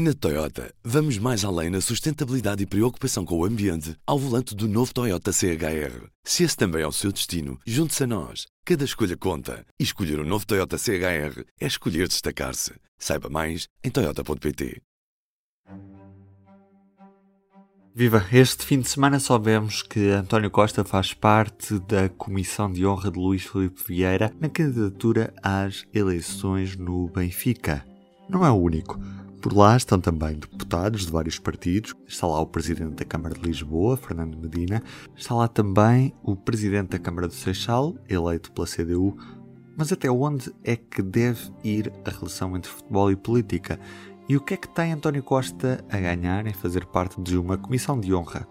Na Toyota, vamos mais além na sustentabilidade e preocupação com o ambiente ao volante do novo Toyota CHR. Se esse também é o seu destino, junte-se a nós. Cada escolha conta. E escolher o um novo Toyota CHR é escolher destacar-se. Saiba mais em Toyota.pt. Viva! Este fim de semana soubemos que António Costa faz parte da Comissão de Honra de Luís Filipe Vieira na candidatura às eleições no Benfica. Não é o único. Por lá estão também deputados de vários partidos. Está lá o presidente da Câmara de Lisboa, Fernando Medina. Está lá também o presidente da Câmara do Seixal, eleito pela CDU. Mas até onde é que deve ir a relação entre futebol e política? E o que é que tem António Costa a ganhar em fazer parte de uma comissão de honra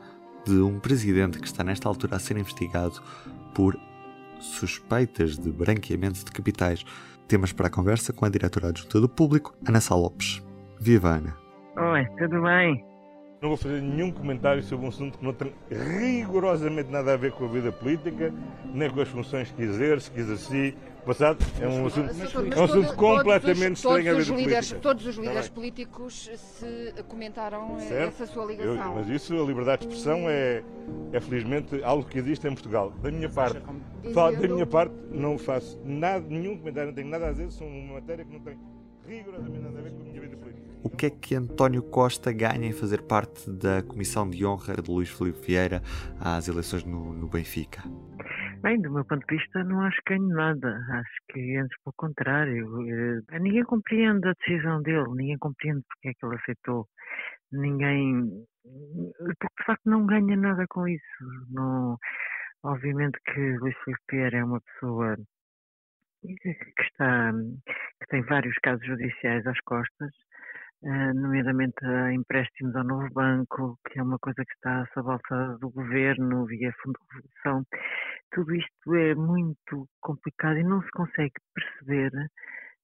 de um presidente que está nesta altura a ser investigado por suspeitas de branqueamento de capitais? Temas para a conversa com a diretora adjunta do Público, Ana Sá Lopes. Viva Ana. Oi, tudo bem? Não vou fazer nenhum comentário sobre um assunto que não tem rigorosamente nada a ver com a vida política, nem com as funções que exerce, que exerci. Passado é um assunto, é um assunto completamente estranho a vida líderes, política. Todos os líderes políticos se comentaram Certo? essa sua Eu- ligação. mas isso, a liberdade de expressão é, é felizmente algo que existe em Portugal. Da minha parte, da minha parte, não faço nada, nenhum comentário, não tenho nada a dizer sobre uma matéria que não tem rigorosamente nada a ver com a minha vida política. O que é que António Costa ganha em fazer parte da comissão de honra de Luís Filipe Vieira às eleições no, no Benfica? Bem, do meu ponto de vista, não acho que ganho nada. Acho que, antes, pelo contrário, eh, ninguém compreende a decisão dele, ninguém compreende porque é que ele aceitou. Ninguém. Porque, de facto, não ganha nada com isso. Não, obviamente que Luís Filipe Vieira é uma pessoa que está. que tem vários casos judiciais às costas. Eh, nomeadamente a empréstimos ao novo banco, que é uma coisa que está sob alçada do governo via fundo de resolução. Tudo isto é muito complicado e não se consegue perceber,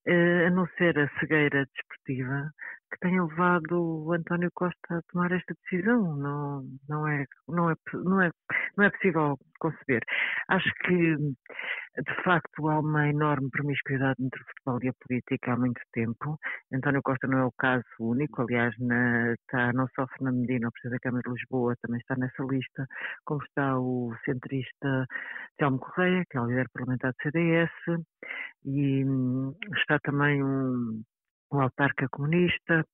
eh, a não ser a cegueira desportiva, que tenha levado o António Costa a tomar esta decisão. Não, não, é, não, é, não, é, não é possível conceber. Acho que, de facto, há uma enorme promiscuidade entre o futebol e a política há muito tempo. António Costa não é o caso único, aliás, na, está não só Fernando Medina, o Presidente da Câmara de Lisboa, também está nessa lista, como está o centrista Telmo Correia, que é o líder parlamentar do CDS, e hum, está também um, um autarca comunista.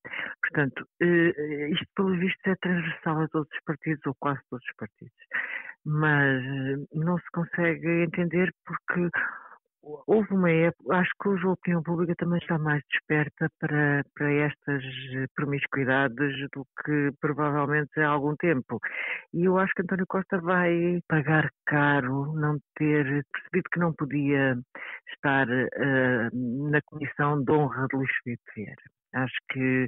Portanto, eh, eh, isto, pelo visto, é transversal a todos os partidos, ou quase todos os partidos. Mas eh, não se consegue entender porque houve uma época, acho que hoje a opinião pública também está mais desperta para, para estas eh, promiscuidades do que provavelmente há algum tempo. E eu acho que António Costa vai pagar caro não ter percebido que não podia estar eh, na comissão de honra de Luís Filipe Vieira. Acho que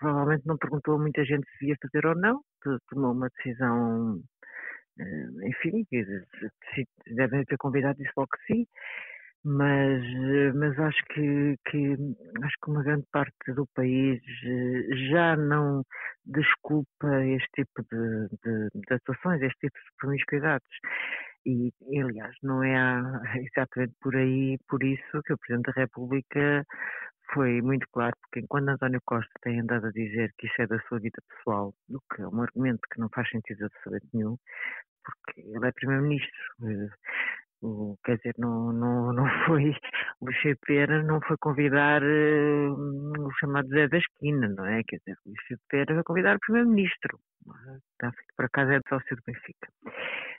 provavelmente não perguntou a muita gente se devia fazer ou não, tomou uma decisão, enfim, que se- devem ter convidado isso logo que sim, mas, eh, mas acho que, que acho que uma grande parte do país eh, já não desculpa este tipo de, de, de atuações, este tipo de promiscuidades. E, aliás, não é exatamente por aí, por isso que o Presidente da República foi muito claro, porque enquanto António Costa tem andado a dizer que isso é da sua vida pessoal, o que é um argumento que não faz sentido absolutamente nenhum, porque ele é Primeiro-Ministro. eh, Quer dizer, não, não, não foi, o Vieira não foi convidar eh, o chamado Zé da Esquina, não é? Quer dizer, o Vieira foi convidar o Primeiro-Ministro, tá, que por acaso é sócio do Benfica.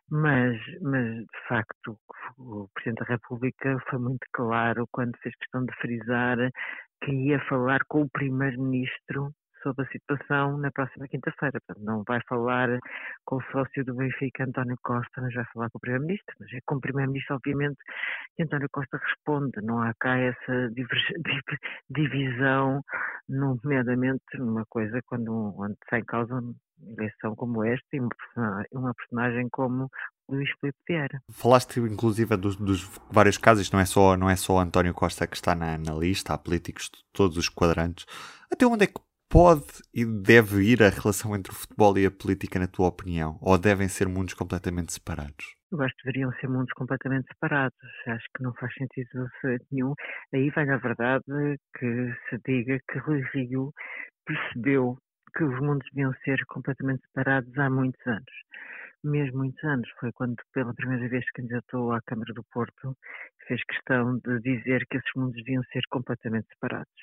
Mas, mas, de facto, o Presidente da República foi muito claro quando fez questão de frisar que ia falar com o Primeiro-Ministro sobre a situação na próxima quinta-feira. Não vai falar com o sócio do Benfica, António Costa, mas vai falar com o Primeiro-Ministro. Mas é com o Primeiro-Ministro, obviamente, que António Costa responde. Não há cá essa divisão, nomeadamente numa coisa quando onde está em causa uma eleição como esta e uma persona- uma personagem como Luís Filipe Vieira. Falaste inclusive dos, dos vários casos, não é só, não é só António Costa que está na, na lista, há políticos de todos os quadrantes. Até onde é que pode e deve ir a relação entre o futebol e a política, na tua opinião? Ou devem ser mundos completamente separados? Eu acho que deveriam ser mundos completamente separados. Acho que não faz sentido nenhum. Aí vai, na verdade, que se diga que Rui Rio percebeu que os mundos deviam ser completamente separados há muitos anos. Mesmo muitos anos. Foi quando, pela primeira vez, se candidatou à Câmara do Porto, fez questão de dizer que esses mundos deviam ser completamente separados.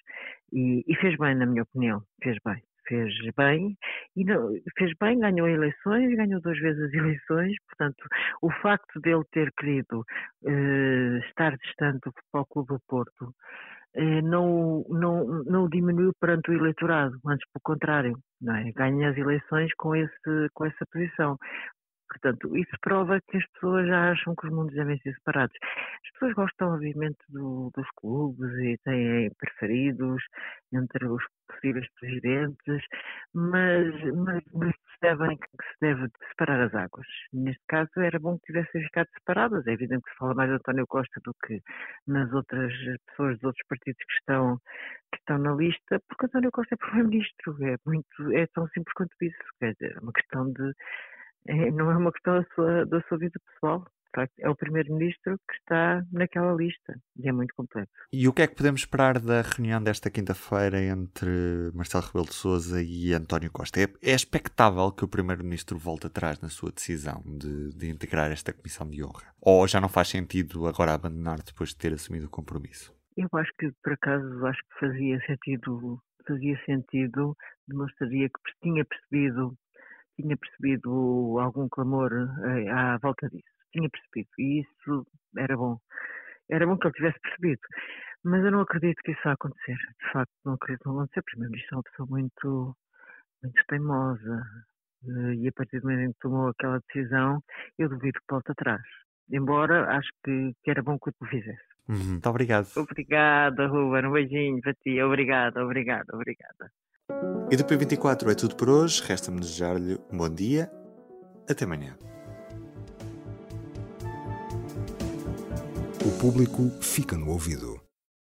E, e fez bem, na minha opinião. Fez bem fez bem e não, fez bem, ganhou eleições, ganhou duas vezes as eleições, portanto, o facto dele ter querido uh, estar distante do Futebol Clube do Porto uh, não, não, não diminuiu perante o eleitorado, antes pelo contrário, não é? ganha as eleições com, esse, com essa posição. Portanto, isso prova que as pessoas já acham que os mundos devem ser separados. As pessoas gostam, obviamente, do, dos clubes e têm preferidos entre os possíveis presidentes, mas, mas, mas percebem que se deve separar as águas. Neste caso, era bom que tivessem ficado separadas. É evidente que se fala mais de António Costa do que nas outras pessoas dos outros partidos que estão, que estão na lista, porque António Costa é primeiro-ministro. É, muito, é tão simples quanto isso. Quer dizer, é uma questão de é, não é uma questão da sua, da sua vida pessoal. É o primeiro-ministro que está naquela lista e é muito complexo. E o que é que podemos esperar da reunião desta quinta-feira entre Marcelo Rebelo de Sousa e António Costa? É, é expectável que o primeiro-ministro volte atrás na sua decisão de, de integrar esta comissão de honra? Ou já não faz sentido agora abandonar depois de ter assumido o compromisso? Eu acho que, por acaso, acho que fazia sentido, fazia sentido, demonstraria que tinha percebido tinha percebido algum clamor eh, à volta disso. Tinha percebido. E isso era bom. Era bom que ele tivesse percebido. Mas eu não acredito que isso vá acontecer. De facto, não acredito que não acontecer. Primeiro, isto é uma pessoa muito, muito teimosa. Eh, e a partir do momento em que tomou aquela decisão, eu duvido que volte atrás. Embora acho que, que era bom que o fizesse. Uhum, muito obrigado. Obrigada, Ruben. Um beijinho para ti. Obrigada, obrigada, obrigada. E do P24 é tudo por hoje. Resta-me desejar-lhe um bom dia. Até amanhã. O público fica no ouvido.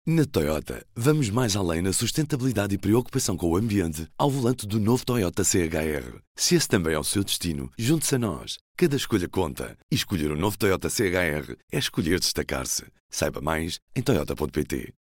Na Toyota, vamos mais além na sustentabilidade e preocupação com o ambiente ao volante do novo Toyota CHR. Se esse também é o seu destino, junte-se a nós. Cada escolha conta. E escolher o um novo Toyota CHR é escolher destacar-se. Saiba mais em Toyota.pt.